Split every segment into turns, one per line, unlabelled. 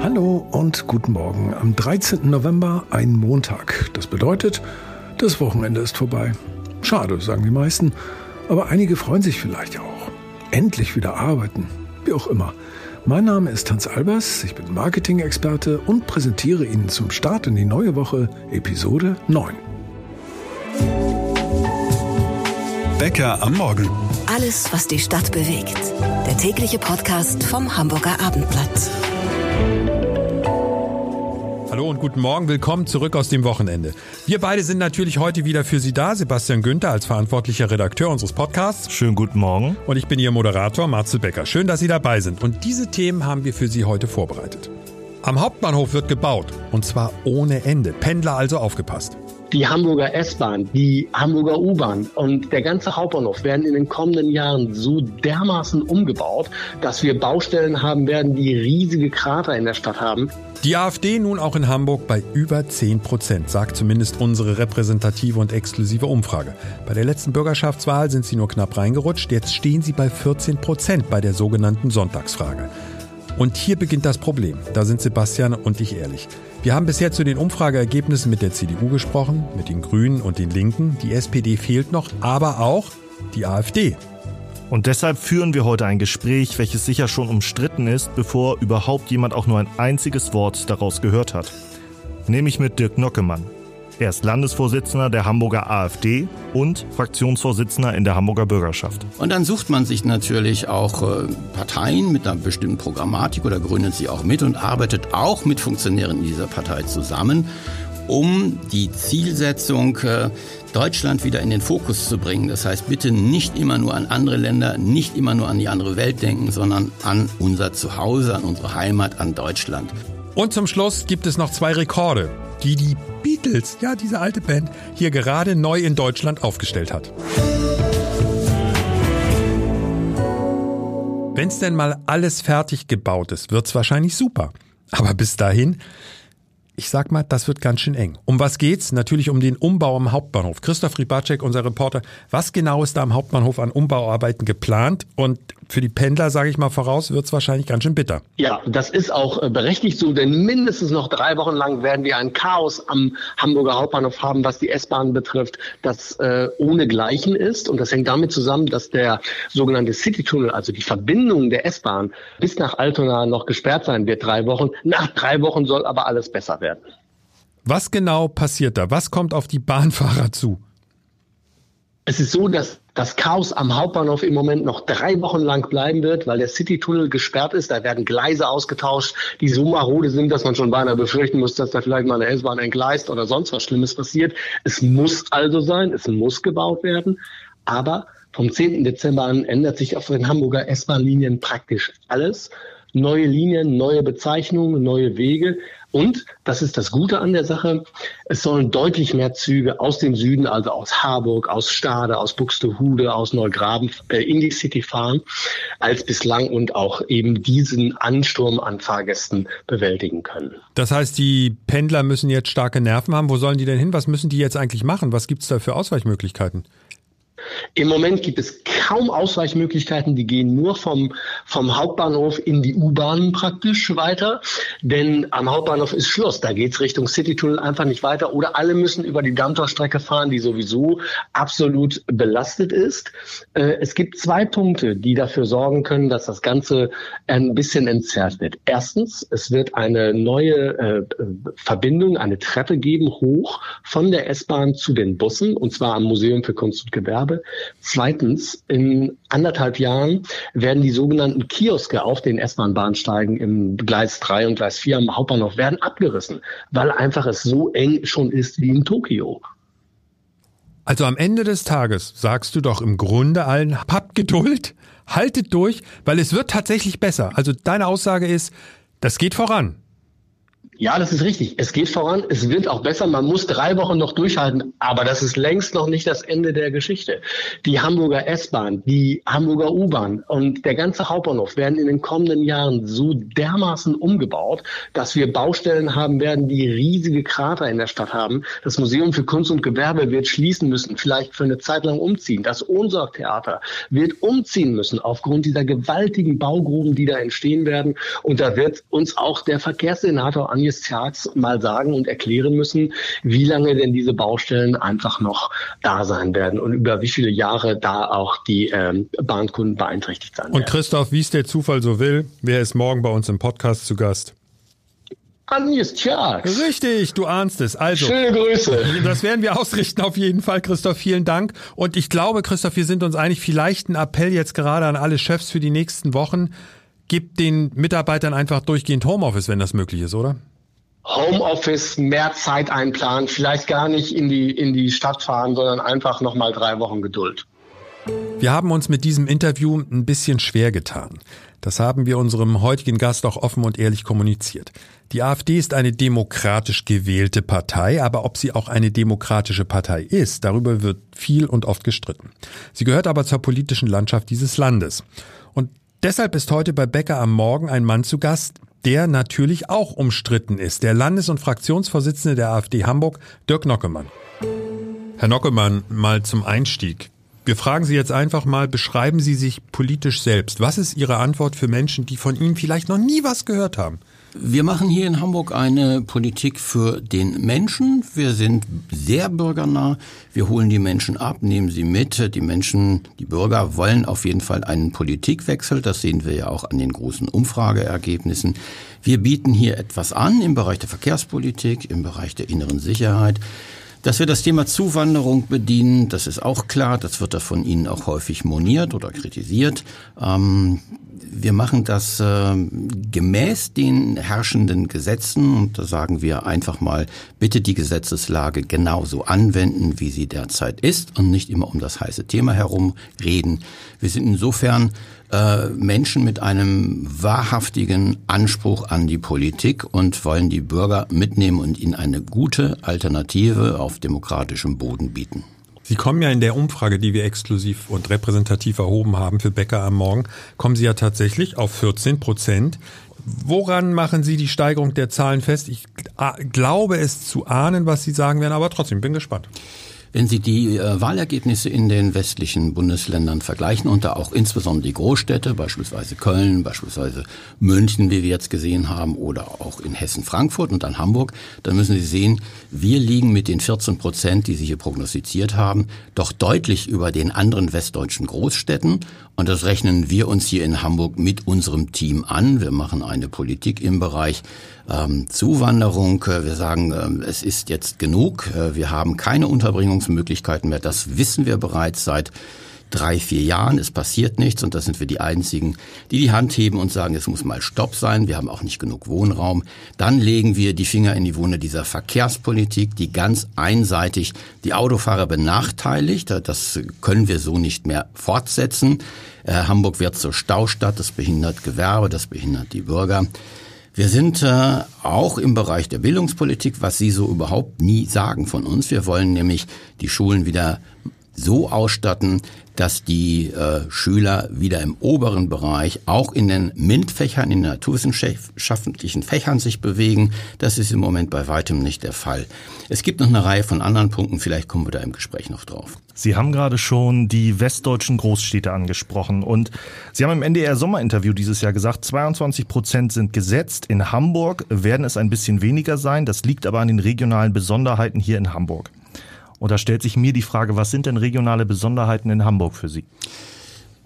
Hallo und guten Morgen. Am 13. November, ein Montag. Das bedeutet, das Wochenende ist vorbei. Schade, sagen die meisten. Aber einige freuen sich vielleicht auch. Endlich wieder arbeiten. Wie auch immer. Mein Name ist Hans Albers, ich bin Marketing-Experte und präsentiere Ihnen zum Start in die neue Woche Episode 9.
Bäcker am Morgen.
Alles, was die Stadt bewegt. Der tägliche Podcast vom Hamburger Abendblatt.
Hallo und guten Morgen, willkommen zurück aus dem Wochenende. Wir beide sind natürlich heute wieder für Sie da. Sebastian Günther als verantwortlicher Redakteur unseres Podcasts.
Schönen guten Morgen.
Und ich bin Ihr Moderator Marcel Becker. Schön, dass Sie dabei sind. Und diese Themen haben wir für Sie heute vorbereitet. Am Hauptbahnhof wird gebaut. Und zwar ohne Ende. Pendler also aufgepasst.
Die Hamburger S-Bahn, die Hamburger U-Bahn und der ganze Hauptbahnhof werden in den kommenden Jahren so dermaßen umgebaut, dass wir Baustellen haben werden, die riesige Krater in der Stadt haben.
Die AfD nun auch in Hamburg bei über 10 Prozent, sagt zumindest unsere repräsentative und exklusive Umfrage. Bei der letzten Bürgerschaftswahl sind sie nur knapp reingerutscht, jetzt stehen sie bei 14 Prozent bei der sogenannten Sonntagsfrage. Und hier beginnt das Problem. Da sind Sebastian und ich ehrlich. Wir haben bisher zu den Umfrageergebnissen mit der CDU gesprochen, mit den Grünen und den Linken. Die SPD fehlt noch, aber auch die AfD.
Und deshalb führen wir heute ein Gespräch, welches sicher schon umstritten ist, bevor überhaupt jemand auch nur ein einziges Wort daraus gehört hat. Nämlich mit Dirk Nockemann. Er ist Landesvorsitzender der Hamburger AfD und Fraktionsvorsitzender in der Hamburger Bürgerschaft.
Und dann sucht man sich natürlich auch äh, Parteien mit einer bestimmten Programmatik oder gründet sie auch mit und arbeitet auch mit Funktionären in dieser Partei zusammen, um die Zielsetzung äh, Deutschland wieder in den Fokus zu bringen. Das heißt, bitte nicht immer nur an andere Länder, nicht immer nur an die andere Welt denken, sondern an unser Zuhause, an unsere Heimat, an Deutschland.
Und zum Schluss gibt es noch zwei Rekorde, die die Beatles, ja diese alte Band, hier gerade neu in Deutschland aufgestellt hat. Wenn es denn mal alles fertig gebaut ist, wird's wahrscheinlich super. Aber bis dahin ich sag mal, das wird ganz schön eng. Um was geht's? Natürlich um den Umbau am Hauptbahnhof. Christoph Ribacek, unser Reporter, was genau ist da am Hauptbahnhof an Umbauarbeiten geplant? Und für die Pendler, sage ich mal voraus, wird's wahrscheinlich ganz schön bitter.
Ja, das ist auch äh, berechtigt so, denn mindestens noch drei Wochen lang werden wir ein Chaos am Hamburger Hauptbahnhof haben, was die S-Bahn betrifft, das äh, ohnegleichen ist. Und das hängt damit zusammen, dass der sogenannte City-Tunnel, also die Verbindung der S-Bahn bis nach Altona noch gesperrt sein wird, drei Wochen. Nach drei Wochen soll aber alles besser werden.
Was genau passiert da? Was kommt auf die Bahnfahrer zu?
Es ist so, dass das Chaos am Hauptbahnhof im Moment noch drei Wochen lang bleiben wird, weil der Citytunnel gesperrt ist. Da werden Gleise ausgetauscht, die so marode sind, dass man schon beinahe befürchten muss, dass da vielleicht mal eine S-Bahn entgleist oder sonst was Schlimmes passiert. Es muss also sein, es muss gebaut werden. Aber vom 10. Dezember an ändert sich auf den Hamburger S-Bahn-Linien praktisch alles. Neue Linien, neue Bezeichnungen, neue Wege. Und, das ist das Gute an der Sache, es sollen deutlich mehr Züge aus dem Süden, also aus Harburg, aus Stade, aus Buxtehude, aus Neugraben äh, in die City fahren, als bislang und auch eben diesen Ansturm an Fahrgästen bewältigen können.
Das heißt, die Pendler müssen jetzt starke Nerven haben. Wo sollen die denn hin? Was müssen die jetzt eigentlich machen? Was gibt es da für Ausweichmöglichkeiten?
Im Moment gibt es kaum Ausweichmöglichkeiten, die gehen nur vom, vom Hauptbahnhof in die U-Bahn praktisch weiter, denn am Hauptbahnhof ist Schluss, da geht's Richtung Citytunnel einfach nicht weiter oder alle müssen über die Dammtorstrecke fahren, die sowieso absolut belastet ist. Äh, es gibt zwei Punkte, die dafür sorgen können, dass das Ganze ein bisschen entzerrt wird. Erstens, es wird eine neue äh, Verbindung, eine Treppe geben, hoch von der S-Bahn zu den Bussen, und zwar am Museum für Kunst und Gewerbe. Zweitens, in anderthalb Jahren werden die sogenannten Kioske auf den S-Bahn-Bahnsteigen im Gleis 3 und Gleis 4 am Hauptbahnhof werden abgerissen, weil einfach es so eng schon ist wie in Tokio.
Also am Ende des Tages sagst du doch im Grunde allen, habt Geduld, haltet durch, weil es wird tatsächlich besser. Also deine Aussage ist, das geht voran.
Ja, das ist richtig. Es geht voran. Es wird auch besser. Man muss drei Wochen noch durchhalten. Aber das ist längst noch nicht das Ende der Geschichte. Die Hamburger S-Bahn, die Hamburger U-Bahn und der ganze Hauptbahnhof werden in den kommenden Jahren so dermaßen umgebaut, dass wir Baustellen haben werden, die riesige Krater in der Stadt haben. Das Museum für Kunst und Gewerbe wird schließen müssen, vielleicht für eine Zeit lang umziehen. Das Ohnsorgtheater wird umziehen müssen aufgrund dieser gewaltigen Baugruben, die da entstehen werden. Und da wird uns auch der Verkehrssenator Agnes Zerz mal sagen und erklären müssen, wie lange denn diese Baustellen einfach noch da sein werden und über wie viele Jahre da auch die ähm, Bahnkunden beeinträchtigt sein
werden. Und Christoph, wie es der Zufall so will, wer ist morgen bei uns im Podcast zu Gast?
Agnes Tjax.
Richtig, du ahnst es. Also,
Schöne Grüße.
Das werden wir ausrichten auf jeden Fall, Christoph. Vielen Dank. Und ich glaube, Christoph, wir sind uns einig, vielleicht ein Appell jetzt gerade an alle Chefs für die nächsten Wochen. Gib den Mitarbeitern einfach durchgehend Homeoffice, wenn das möglich ist, oder?
Homeoffice mehr Zeit einplanen, vielleicht gar nicht in die, in die Stadt fahren, sondern einfach nochmal drei Wochen Geduld.
Wir haben uns mit diesem Interview ein bisschen schwer getan. Das haben wir unserem heutigen Gast auch offen und ehrlich kommuniziert. Die AfD ist eine demokratisch gewählte Partei, aber ob sie auch eine demokratische Partei ist, darüber wird viel und oft gestritten. Sie gehört aber zur politischen Landschaft dieses Landes. Und deshalb ist heute bei Becker am Morgen ein Mann zu Gast, der natürlich auch umstritten ist. Der Landes- und Fraktionsvorsitzende der AfD Hamburg, Dirk Nockemann. Herr Nockemann, mal zum Einstieg. Wir fragen Sie jetzt einfach mal, beschreiben Sie sich politisch selbst. Was ist Ihre Antwort für Menschen, die von Ihnen vielleicht noch nie was gehört haben?
Wir machen hier in Hamburg eine Politik für den Menschen. Wir sind sehr bürgernah. Wir holen die Menschen ab, nehmen sie mit. Die Menschen, die Bürger wollen auf jeden Fall einen Politikwechsel. Das sehen wir ja auch an den großen Umfrageergebnissen. Wir bieten hier etwas an im Bereich der Verkehrspolitik, im Bereich der inneren Sicherheit. Dass wir das Thema Zuwanderung bedienen, das ist auch klar. Das wird da von Ihnen auch häufig moniert oder kritisiert. Ähm, wir machen das äh, gemäß den herrschenden Gesetzen und da sagen wir einfach mal, bitte die Gesetzeslage genauso anwenden, wie sie derzeit ist und nicht immer um das heiße Thema herum reden. Wir sind insofern äh, Menschen mit einem wahrhaftigen Anspruch an die Politik und wollen die Bürger mitnehmen und ihnen eine gute Alternative auf demokratischem Boden bieten.
Sie kommen ja in der Umfrage, die wir exklusiv und repräsentativ erhoben haben für Bäcker am Morgen, kommen Sie ja tatsächlich auf 14 Prozent. Woran machen Sie die Steigerung der Zahlen fest? Ich glaube es zu ahnen, was Sie sagen werden, aber trotzdem bin gespannt.
Wenn Sie die äh, Wahlergebnisse in den westlichen Bundesländern vergleichen und da auch insbesondere die Großstädte, beispielsweise Köln, beispielsweise München, wie wir jetzt gesehen haben, oder auch in Hessen, Frankfurt und dann Hamburg, dann müssen Sie sehen, wir liegen mit den 14 Prozent, die Sie hier prognostiziert haben, doch deutlich über den anderen westdeutschen Großstädten. Und das rechnen wir uns hier in Hamburg mit unserem Team an. Wir machen eine Politik im Bereich ähm, Zuwanderung. Wir sagen, äh, es ist jetzt genug. Äh, wir haben keine Unterbringungsmöglichkeiten mehr. Das wissen wir bereits seit drei, vier Jahren. Es passiert nichts und das sind wir die Einzigen, die die Hand heben und sagen, es muss mal Stopp sein. Wir haben auch nicht genug Wohnraum. Dann legen wir die Finger in die Wunde dieser Verkehrspolitik, die ganz einseitig die Autofahrer benachteiligt. Das können wir so nicht mehr fortsetzen. Äh, Hamburg wird zur Staustadt. Das behindert Gewerbe, das behindert die Bürger. Wir sind äh, auch im Bereich der Bildungspolitik, was Sie so überhaupt nie sagen von uns. Wir wollen nämlich die Schulen wieder so ausstatten, dass die äh, Schüler wieder im oberen Bereich auch in den MINT-Fächern, in den naturwissenschaftlichen Fächern sich bewegen. Das ist im Moment bei weitem nicht der Fall. Es gibt noch eine Reihe von anderen Punkten, vielleicht kommen wir da im Gespräch noch drauf.
Sie haben gerade schon die westdeutschen Großstädte angesprochen und Sie haben im NDR Sommerinterview dieses Jahr gesagt, 22 Prozent sind gesetzt. In Hamburg werden es ein bisschen weniger sein. Das liegt aber an den regionalen Besonderheiten hier in Hamburg. Und da stellt sich mir die Frage, was sind denn regionale Besonderheiten in Hamburg für Sie?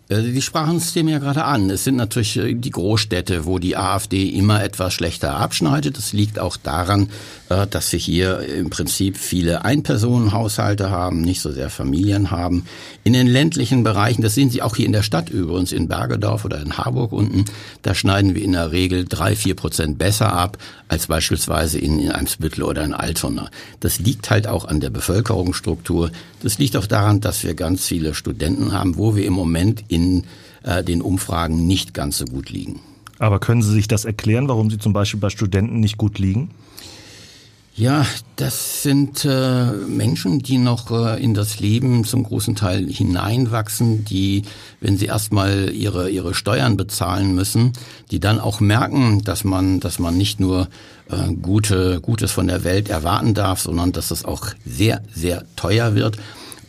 Äh, die sprachen es dem ja gerade an. Es sind natürlich äh, die Großstädte, wo die AfD immer etwas schlechter abschneidet. Das liegt auch daran, äh, dass wir hier im Prinzip viele Einpersonenhaushalte haben, nicht so sehr Familien haben. In den ländlichen Bereichen, das sehen Sie auch hier in der Stadt übrigens, in Bergedorf oder in Harburg unten, da schneiden wir in der Regel drei, vier Prozent besser ab als beispielsweise in, in Eimsbüttel oder in Altona. Das liegt halt auch an der Bevölkerungsstruktur. Das liegt auch daran, dass wir ganz viele Studenten haben, wo wir im Moment äh, den Umfragen nicht ganz so gut liegen.
Aber können Sie sich das erklären, warum Sie zum Beispiel bei Studenten nicht gut liegen?
Ja, das sind äh, Menschen, die noch äh, in das Leben zum großen Teil hineinwachsen, die, wenn sie erstmal ihre ihre Steuern bezahlen müssen, die dann auch merken, dass man dass man nicht nur äh, gute Gutes von der Welt erwarten darf, sondern dass es auch sehr sehr teuer wird.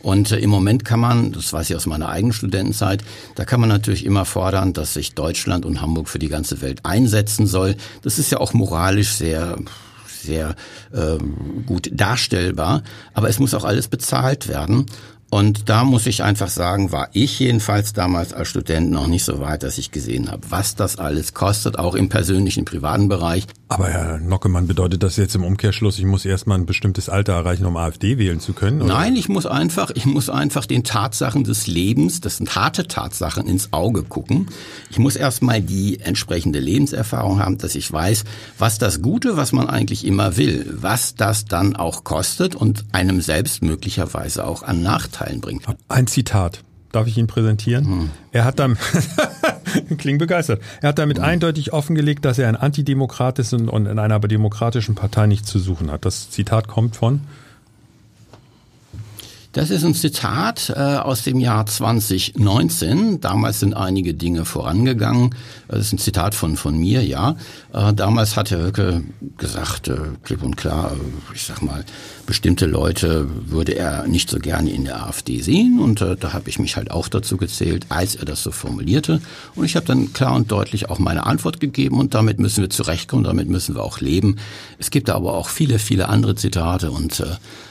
Und äh, im Moment kann man, das weiß ich aus meiner eigenen Studentenzeit, da kann man natürlich immer fordern, dass sich Deutschland und Hamburg für die ganze Welt einsetzen soll. Das ist ja auch moralisch sehr sehr ähm, gut darstellbar. Aber es muss auch alles bezahlt werden. Und da muss ich einfach sagen, war ich jedenfalls damals als Student noch nicht so weit, dass ich gesehen habe, was das alles kostet, auch im persönlichen, privaten Bereich.
Aber Herr Nockemann, bedeutet das jetzt im Umkehrschluss, ich muss erstmal ein bestimmtes Alter erreichen, um AfD wählen zu können?
Oder? Nein, ich muss einfach, ich muss einfach den Tatsachen des Lebens, das sind harte Tatsachen, ins Auge gucken. Ich muss erstmal die entsprechende Lebenserfahrung haben, dass ich weiß, was das Gute, was man eigentlich immer will, was das dann auch kostet und einem selbst möglicherweise auch an Nachteilen bringt.
Ein Zitat. Darf ich ihn präsentieren? Hm. Er hat damit, klingt begeistert, er hat damit hm. eindeutig offengelegt, dass er ein Antidemokrat ist und, und in einer demokratischen Partei nichts zu suchen hat. Das Zitat kommt von
das ist ein Zitat äh, aus dem Jahr 2019. Damals sind einige Dinge vorangegangen. Das ist ein Zitat von, von mir, ja. Äh, damals hat Herr Höcke gesagt, äh, klipp und klar, äh, ich sag mal, bestimmte Leute würde er nicht so gerne in der AfD sehen. Und äh, da habe ich mich halt auch dazu gezählt, als er das so formulierte. Und ich habe dann klar und deutlich auch meine Antwort gegeben. Und damit müssen wir zurechtkommen, damit müssen wir auch leben. Es gibt aber auch viele, viele andere Zitate und äh,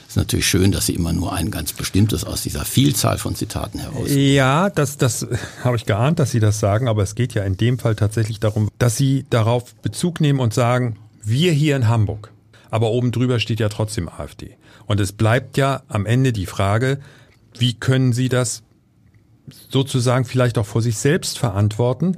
ist natürlich schön, dass Sie immer nur ein ganz bestimmtes aus dieser Vielzahl von Zitaten heraus.
Ja, das, das habe ich geahnt, dass Sie das sagen, aber es geht ja in dem Fall tatsächlich darum, dass Sie darauf Bezug nehmen und sagen, wir hier in Hamburg. Aber oben drüber steht ja trotzdem AfD. Und es bleibt ja am Ende die Frage, wie können Sie das sozusagen vielleicht auch vor sich selbst verantworten.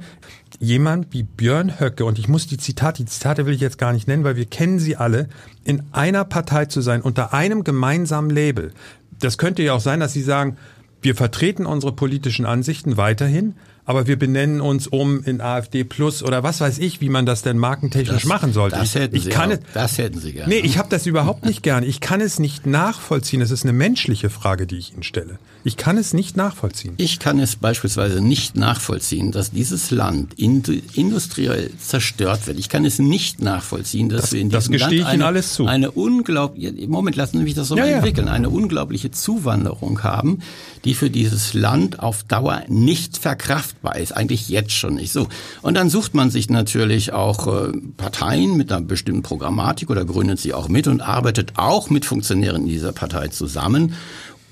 Jemand wie Björn Höcke, und ich muss die Zitate, die Zitate will ich jetzt gar nicht nennen, weil wir kennen sie alle, in einer Partei zu sein, unter einem gemeinsamen Label. Das könnte ja auch sein, dass Sie sagen, wir vertreten unsere politischen Ansichten weiterhin, aber wir benennen uns um in AfD Plus oder was weiß ich, wie man das denn markentechnisch
das,
machen sollte.
Das hätten,
ich,
Sie
kann
auch, das hätten Sie gerne.
Nee, ich habe das überhaupt nicht gern. Ich kann es nicht nachvollziehen. Es ist eine menschliche Frage, die ich Ihnen stelle. Ich kann es nicht nachvollziehen.
Ich kann es beispielsweise nicht nachvollziehen, dass dieses Land industriell zerstört wird. Ich kann es nicht nachvollziehen, dass
das,
wir in
diesem
Land
eine, alles zu.
eine unglaubliche, Moment, lassen Sie mich das so ja, entwickeln, eine unglaubliche Zuwanderung haben, die für dieses Land auf Dauer nicht verkraftbar ist. Eigentlich jetzt schon nicht so. Und dann sucht man sich natürlich auch äh, Parteien mit einer bestimmten Programmatik oder gründet sie auch mit und arbeitet auch mit Funktionären in dieser Partei zusammen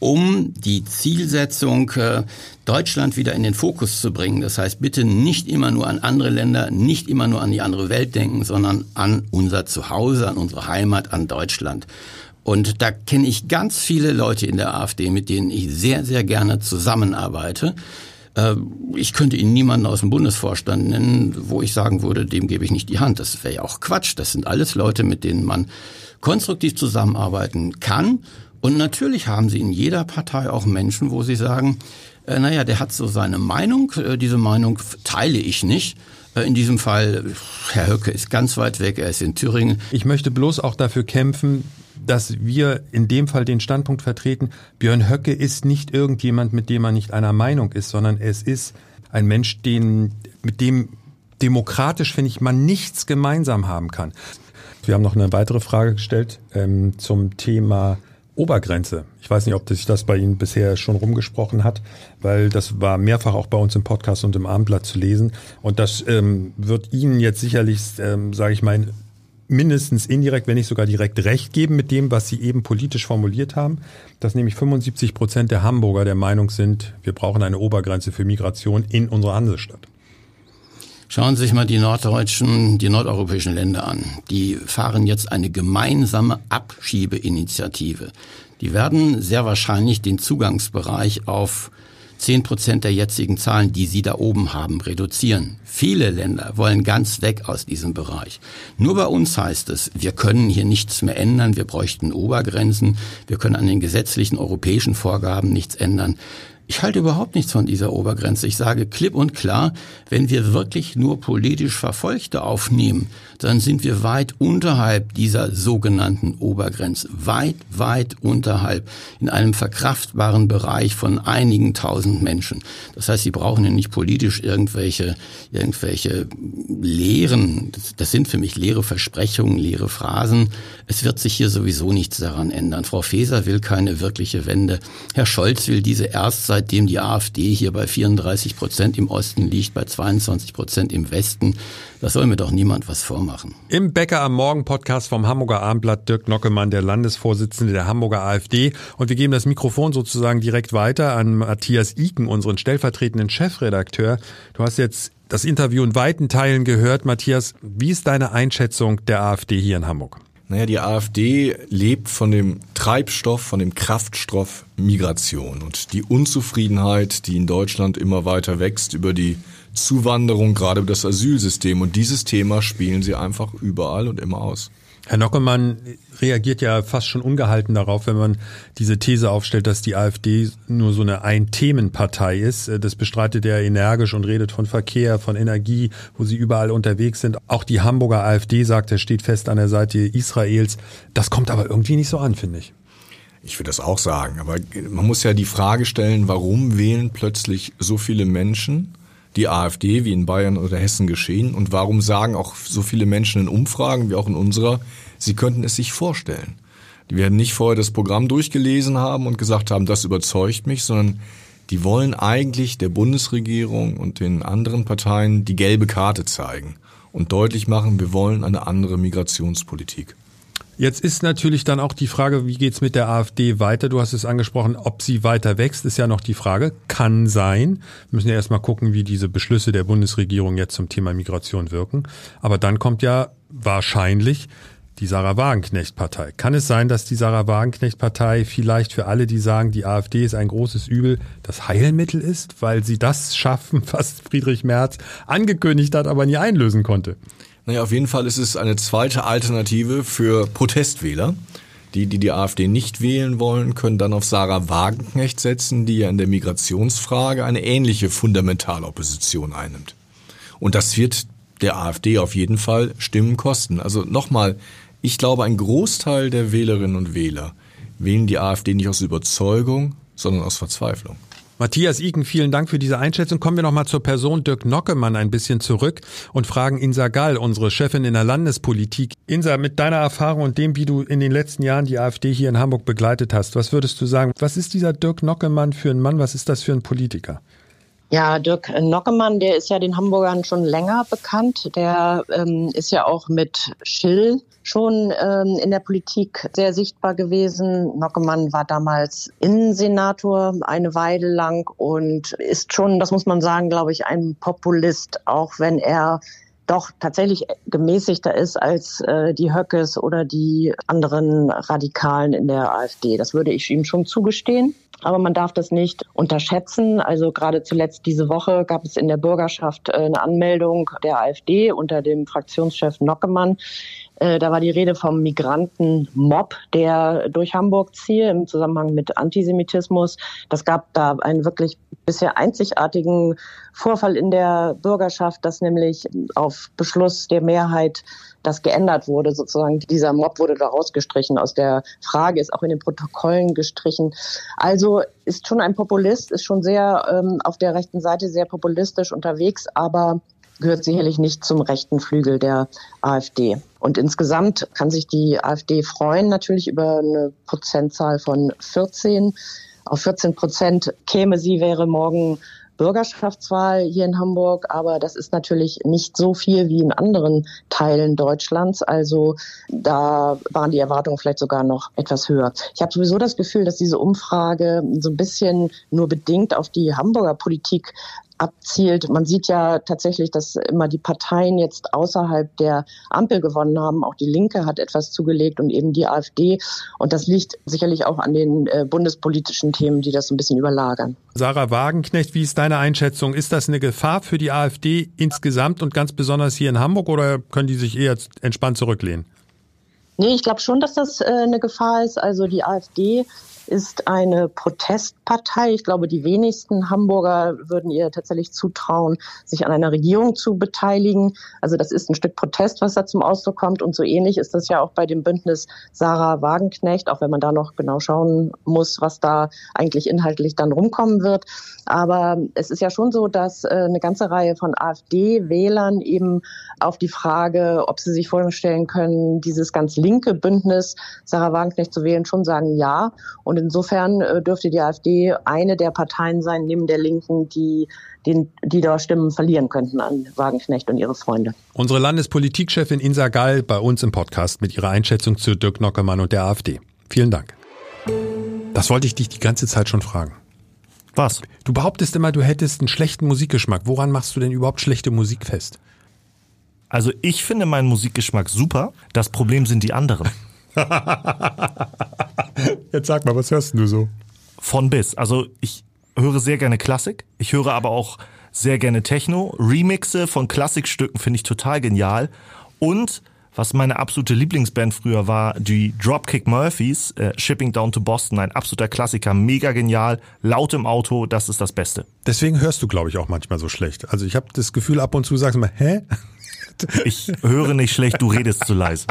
um die Zielsetzung äh, Deutschland wieder in den Fokus zu bringen. Das heißt, bitte nicht immer nur an andere Länder, nicht immer nur an die andere Welt denken, sondern an unser Zuhause, an unsere Heimat, an Deutschland. Und da kenne ich ganz viele Leute in der AfD, mit denen ich sehr, sehr gerne zusammenarbeite. Äh, ich könnte Ihnen niemanden aus dem Bundesvorstand nennen, wo ich sagen würde, dem gebe ich nicht die Hand. Das wäre ja auch Quatsch. Das sind alles Leute, mit denen man konstruktiv zusammenarbeiten kann und natürlich haben sie in jeder Partei auch Menschen, wo sie sagen, äh, naja, der hat so seine Meinung, äh, diese Meinung teile ich nicht. In diesem Fall, Herr Höcke ist ganz weit weg, er ist in Thüringen.
Ich möchte bloß auch dafür kämpfen, dass wir in dem Fall den Standpunkt vertreten, Björn Höcke ist nicht irgendjemand, mit dem man nicht einer Meinung ist, sondern es ist ein Mensch, den, mit dem demokratisch, finde ich, man nichts gemeinsam haben kann. Wir haben noch eine weitere Frage gestellt ähm, zum Thema Obergrenze. Ich weiß nicht, ob sich das bei Ihnen bisher schon rumgesprochen hat, weil das war mehrfach auch bei uns im Podcast und im Abendblatt zu lesen. Und das ähm, wird Ihnen jetzt sicherlich, ähm, sage ich mal, mindestens indirekt, wenn nicht sogar direkt recht geben mit dem, was Sie eben politisch formuliert haben, dass nämlich 75 Prozent der Hamburger der Meinung sind, wir brauchen eine Obergrenze für Migration in unserer Hansestadt.
Schauen Sie sich mal die norddeutschen, die nordeuropäischen Länder an. Die fahren jetzt eine gemeinsame Abschiebeinitiative. Die werden sehr wahrscheinlich den Zugangsbereich auf 10 Prozent der jetzigen Zahlen, die Sie da oben haben, reduzieren. Viele Länder wollen ganz weg aus diesem Bereich. Nur bei uns heißt es, wir können hier nichts mehr ändern, wir bräuchten Obergrenzen, wir können an den gesetzlichen europäischen Vorgaben nichts ändern. Ich halte überhaupt nichts von dieser Obergrenze. Ich sage klipp und klar, wenn wir wirklich nur politisch Verfolgte aufnehmen, dann sind wir weit unterhalb dieser sogenannten Obergrenze. Weit, weit unterhalb. In einem verkraftbaren Bereich von einigen tausend Menschen. Das heißt, sie brauchen ja nicht politisch irgendwelche, irgendwelche Lehren. Das, das sind für mich leere Versprechungen, leere Phrasen. Es wird sich hier sowieso nichts daran ändern. Frau Faeser will keine wirkliche Wende. Herr Scholz will diese erst seit seitdem die AfD hier bei 34 Prozent im Osten liegt, bei 22 Prozent im Westen. Das soll mir doch niemand was vormachen.
Im Bäcker am Morgen Podcast vom Hamburger Abendblatt Dirk Nockemann, der Landesvorsitzende der Hamburger AfD. Und wir geben das Mikrofon sozusagen direkt weiter an Matthias Iken, unseren stellvertretenden Chefredakteur. Du hast jetzt das Interview in weiten Teilen gehört. Matthias, wie ist deine Einschätzung der AfD hier in Hamburg?
Naja, die AfD lebt von dem Treibstoff, von dem Kraftstoff Migration und die Unzufriedenheit, die in Deutschland immer weiter wächst über die Zuwanderung, gerade über das Asylsystem. Und dieses Thema spielen sie einfach überall und immer aus.
Herr Nockemann reagiert ja fast schon ungehalten darauf, wenn man diese These aufstellt, dass die AfD nur so eine Ein-Themen-Partei ist. Das bestreitet er energisch und redet von Verkehr, von Energie, wo sie überall unterwegs sind. Auch die Hamburger AfD sagt, er steht fest an der Seite Israels. Das kommt aber irgendwie nicht so an, finde ich.
Ich würde das auch sagen, aber man muss ja die Frage stellen, warum wählen plötzlich so viele Menschen die AfD, wie in Bayern oder Hessen geschehen? Und warum sagen auch so viele Menschen in Umfragen, wie auch in unserer, sie könnten es sich vorstellen? Die werden nicht vorher das Programm durchgelesen haben und gesagt haben, das überzeugt mich, sondern die wollen eigentlich der Bundesregierung und den anderen Parteien die gelbe Karte zeigen und deutlich machen, wir wollen eine andere Migrationspolitik.
Jetzt ist natürlich dann auch die Frage, wie geht's mit der AfD weiter? Du hast es angesprochen, ob sie weiter wächst, ist ja noch die Frage. Kann sein. Wir müssen ja erstmal gucken, wie diese Beschlüsse der Bundesregierung jetzt zum Thema Migration wirken. Aber dann kommt ja wahrscheinlich die Sarah Wagenknecht-Partei. Kann es sein, dass die Sarah Wagenknecht-Partei vielleicht für alle, die sagen, die AfD ist ein großes Übel, das Heilmittel ist, weil sie das schaffen, was Friedrich Merz angekündigt hat, aber nie einlösen konnte?
Naja, auf jeden Fall ist es eine zweite Alternative für Protestwähler. Die, die die AfD nicht wählen wollen, können dann auf Sarah Wagenknecht setzen, die ja in der Migrationsfrage eine ähnliche Fundamentalopposition einnimmt. Und das wird der AfD auf jeden Fall Stimmen kosten. Also nochmal, ich glaube, ein Großteil der Wählerinnen und Wähler wählen die AfD nicht aus Überzeugung, sondern aus Verzweiflung.
Matthias Iken, vielen Dank für diese Einschätzung. Kommen wir nochmal zur Person Dirk Nockemann ein bisschen zurück und fragen Insa Gall, unsere Chefin in der Landespolitik. Insa, mit deiner Erfahrung und dem, wie du in den letzten Jahren die AfD hier in Hamburg begleitet hast, was würdest du sagen? Was ist dieser Dirk Nockemann für ein Mann? Was ist das für ein Politiker?
Ja, Dirk Nockemann, der ist ja den Hamburgern schon länger bekannt. Der ähm, ist ja auch mit Schill schon ähm, in der Politik sehr sichtbar gewesen. Nockemann war damals Innensenator eine Weile lang und ist schon, das muss man sagen, glaube ich, ein Populist, auch wenn er doch tatsächlich gemäßigter ist als äh, die Höckes oder die anderen Radikalen in der AfD. Das würde ich ihm schon zugestehen. Aber man darf das nicht unterschätzen. Also gerade zuletzt diese Woche gab es in der Bürgerschaft äh, eine Anmeldung der AfD unter dem Fraktionschef Nockemann, da war die Rede vom Migrantenmob, der durch Hamburg ziehe im Zusammenhang mit Antisemitismus. Das gab da einen wirklich bisher einzigartigen Vorfall in der Bürgerschaft, dass nämlich auf Beschluss der Mehrheit das geändert wurde. Sozusagen dieser Mob wurde da rausgestrichen aus der Frage, ist auch in den Protokollen gestrichen. Also ist schon ein Populist, ist schon sehr ähm, auf der rechten Seite sehr populistisch unterwegs, aber gehört sicherlich nicht zum rechten Flügel der AfD. Und insgesamt kann sich die AfD freuen, natürlich über eine Prozentzahl von 14. Auf 14 Prozent käme sie, wäre morgen Bürgerschaftswahl hier in Hamburg, aber das ist natürlich nicht so viel wie in anderen Teilen Deutschlands. Also da waren die Erwartungen vielleicht sogar noch etwas höher. Ich habe sowieso das Gefühl, dass diese Umfrage so ein bisschen nur bedingt auf die Hamburger Politik abzielt. Man sieht ja tatsächlich, dass immer die Parteien jetzt außerhalb der Ampel gewonnen haben. Auch die Linke hat etwas zugelegt und eben die AfD. Und das liegt sicherlich auch an den äh, bundespolitischen Themen, die das ein bisschen überlagern.
Sarah Wagenknecht, wie ist deine Einschätzung? Ist das eine Gefahr für die AfD insgesamt und ganz besonders hier in Hamburg oder können die sich eher entspannt zurücklehnen?
Nee, ich glaube schon, dass das äh, eine Gefahr ist. Also die AfD ist eine Protestpartei. Ich glaube, die wenigsten Hamburger würden ihr tatsächlich zutrauen, sich an einer Regierung zu beteiligen. Also das ist ein Stück Protest, was da zum Ausdruck kommt. Und so ähnlich ist das ja auch bei dem Bündnis Sarah Wagenknecht, auch wenn man da noch genau schauen muss, was da eigentlich inhaltlich dann rumkommen wird. Aber es ist ja schon so, dass äh, eine ganze Reihe von AfD-Wählern eben auf die Frage, ob sie sich vorstellen können, dieses ganz linke Bündnis Sarah Wagenknecht zu wählen, schon sagen ja. Und insofern äh, dürfte die AfD eine der Parteien sein, neben der Linken, die, den, die da Stimmen verlieren könnten an Wagenknecht und ihre Freunde.
Unsere Landespolitikchefin Insa Gall bei uns im Podcast mit ihrer Einschätzung zu Dirk Nockemann und der AfD. Vielen Dank. Das wollte ich dich die ganze Zeit schon fragen.
Was?
Du behauptest immer, du hättest einen schlechten Musikgeschmack. Woran machst du denn überhaupt schlechte Musik fest?
Also ich finde meinen Musikgeschmack super. Das Problem sind die anderen.
Jetzt sag mal, was hörst du so?
Von bis. Also ich höre sehr gerne Klassik. Ich höre aber auch sehr gerne Techno. Remixe von Klassikstücken finde ich total genial. Und was meine absolute Lieblingsband früher war, die Dropkick Murphys, äh, Shipping Down to Boston, ein absoluter Klassiker, mega genial, laut im Auto, das ist das Beste.
Deswegen hörst du, glaube ich, auch manchmal so schlecht. Also ich habe das Gefühl, ab und zu sagst du mal, hä?
Ich höre nicht schlecht, du redest zu leise.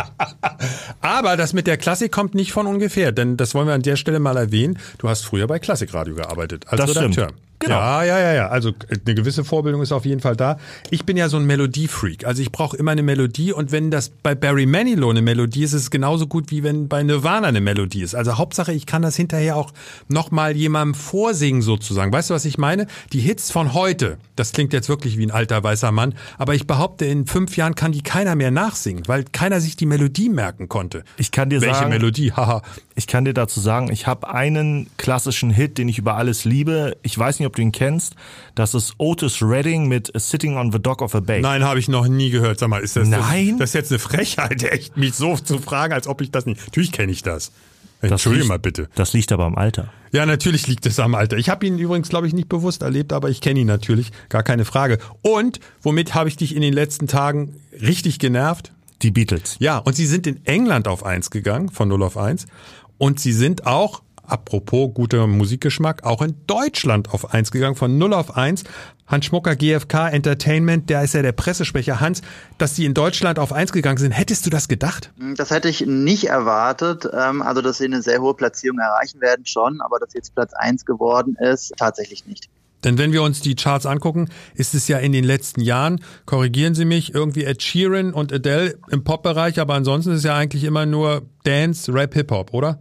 Aber das mit der Klassik kommt nicht von ungefähr, denn das wollen wir an der Stelle mal erwähnen. Du hast früher bei Klassikradio gearbeitet als
Das
Redakteur.
stimmt. Genau.
Ja, ja, ja, ja. Also eine gewisse Vorbildung ist auf jeden Fall da. Ich bin ja so ein Melodiefreak. Also ich brauche immer eine Melodie und wenn das bei Barry Manilow eine Melodie ist, ist es genauso gut wie wenn bei Nirvana eine Melodie ist. Also Hauptsache, ich kann das hinterher auch nochmal jemandem vorsingen sozusagen. Weißt du, was ich meine? Die Hits von heute, das klingt jetzt wirklich wie ein alter weißer Mann, aber ich behaupte, in fünf Jahren kann die keiner mehr nachsingen, weil keiner sich die Melodie merken konnte.
Ich kann dir
Welche
sagen,
Melodie? Haha.
ich kann dir dazu sagen, ich habe einen klassischen Hit, den ich über alles liebe. Ich weiß nicht, ob du ihn kennst. Das ist Otis Redding mit Sitting on the Dock of a Bay.
Nein, habe ich noch nie gehört. Sag mal, ist das,
Nein?
das, das ist jetzt eine Frechheit, echt, mich so zu fragen, als ob ich das nicht. Natürlich kenne ich
das.
Entschuldige
liegt-
mal bitte.
Das liegt aber am Alter.
Ja, natürlich liegt es am Alter. Ich habe ihn übrigens, glaube ich, nicht bewusst erlebt, aber ich kenne ihn natürlich, gar keine Frage. Und womit habe ich dich in den letzten Tagen richtig genervt?
Die Beatles.
Ja, und sie sind in England auf eins gegangen, von 0 auf 1. Und sie sind auch, apropos guter Musikgeschmack, auch in Deutschland auf eins gegangen, von 0 auf 1. Hans Schmucker, GfK Entertainment, der ist ja der Pressesprecher. Hans, dass die in Deutschland auf eins gegangen sind, hättest du das gedacht?
Das hätte ich nicht erwartet. Ähm, Also, dass sie eine sehr hohe Platzierung erreichen werden, schon. Aber dass jetzt Platz eins geworden ist, tatsächlich nicht.
Denn wenn wir uns die Charts angucken, ist es ja in den letzten Jahren, korrigieren Sie mich, irgendwie Ed Sheeran und Adele im Pop-Bereich, aber ansonsten ist es ja eigentlich immer nur Dance, Rap, Hip-Hop, oder?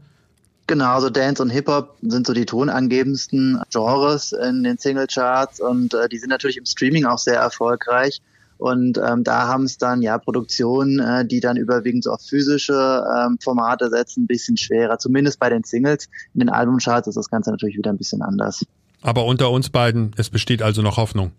Genau, also Dance und Hip-Hop sind so die tonangebendsten Genres in den Singlecharts und äh, die sind natürlich im Streaming auch sehr erfolgreich. Und ähm, da haben es dann ja Produktionen, äh, die dann überwiegend so auf physische ähm, Formate setzen, ein bisschen schwerer. Zumindest bei den Singles. In den Albumcharts ist das Ganze natürlich wieder ein bisschen anders.
Aber unter uns beiden, es besteht also noch Hoffnung.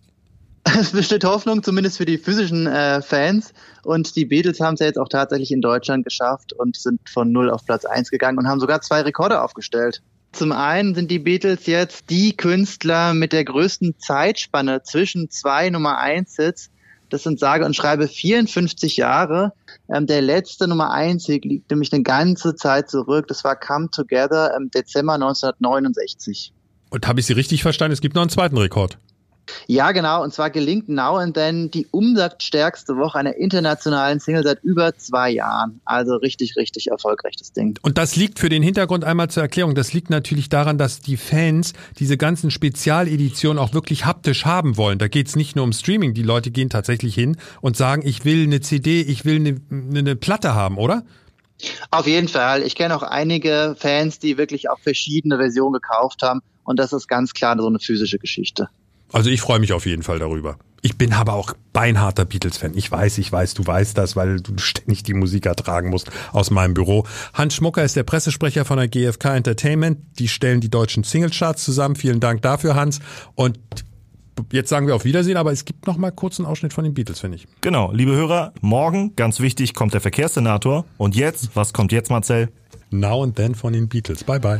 Es besteht Hoffnung, zumindest für die physischen äh, Fans. Und die Beatles haben es ja jetzt auch tatsächlich in Deutschland geschafft und sind von 0 auf Platz 1 gegangen und haben sogar zwei Rekorde aufgestellt. Zum einen sind die Beatles jetzt die Künstler mit der größten Zeitspanne zwischen zwei Nummer 1 Hits. Das sind sage und schreibe 54 Jahre. Ähm, der letzte Nummer 1 Hit liegt nämlich eine ganze Zeit zurück. Das war Come Together im Dezember 1969.
Und habe ich Sie richtig verstanden? Es gibt noch einen zweiten Rekord.
Ja, genau. Und zwar gelingt Now and Then die umsatzstärkste Woche einer internationalen Single seit über zwei Jahren. Also richtig, richtig erfolgreich das Ding.
Und das liegt für den Hintergrund einmal zur Erklärung. Das liegt natürlich daran, dass die Fans diese ganzen Spezialeditionen auch wirklich haptisch haben wollen. Da geht's nicht nur um Streaming. Die Leute gehen tatsächlich hin und sagen, ich will eine CD, ich will eine, eine Platte haben, oder?
Auf jeden Fall. Ich kenne auch einige Fans, die wirklich auch verschiedene Versionen gekauft haben. Und das ist ganz klar so eine physische Geschichte.
Also ich freue mich auf jeden Fall darüber. Ich bin aber auch beinharter Beatles-Fan. Ich weiß, ich weiß, du weißt das, weil du ständig die Musik ertragen musst aus meinem Büro. Hans Schmucker ist der Pressesprecher von der GfK Entertainment. Die stellen die deutschen Singlecharts zusammen. Vielen Dank dafür, Hans. Und jetzt sagen wir auf Wiedersehen, aber es gibt noch mal kurz einen Ausschnitt von den Beatles, finde ich.
Genau, liebe Hörer, morgen, ganz wichtig, kommt der Verkehrssenator. Und jetzt, was kommt jetzt, Marcel?
Now and Then von den Beatles. Bye, bye.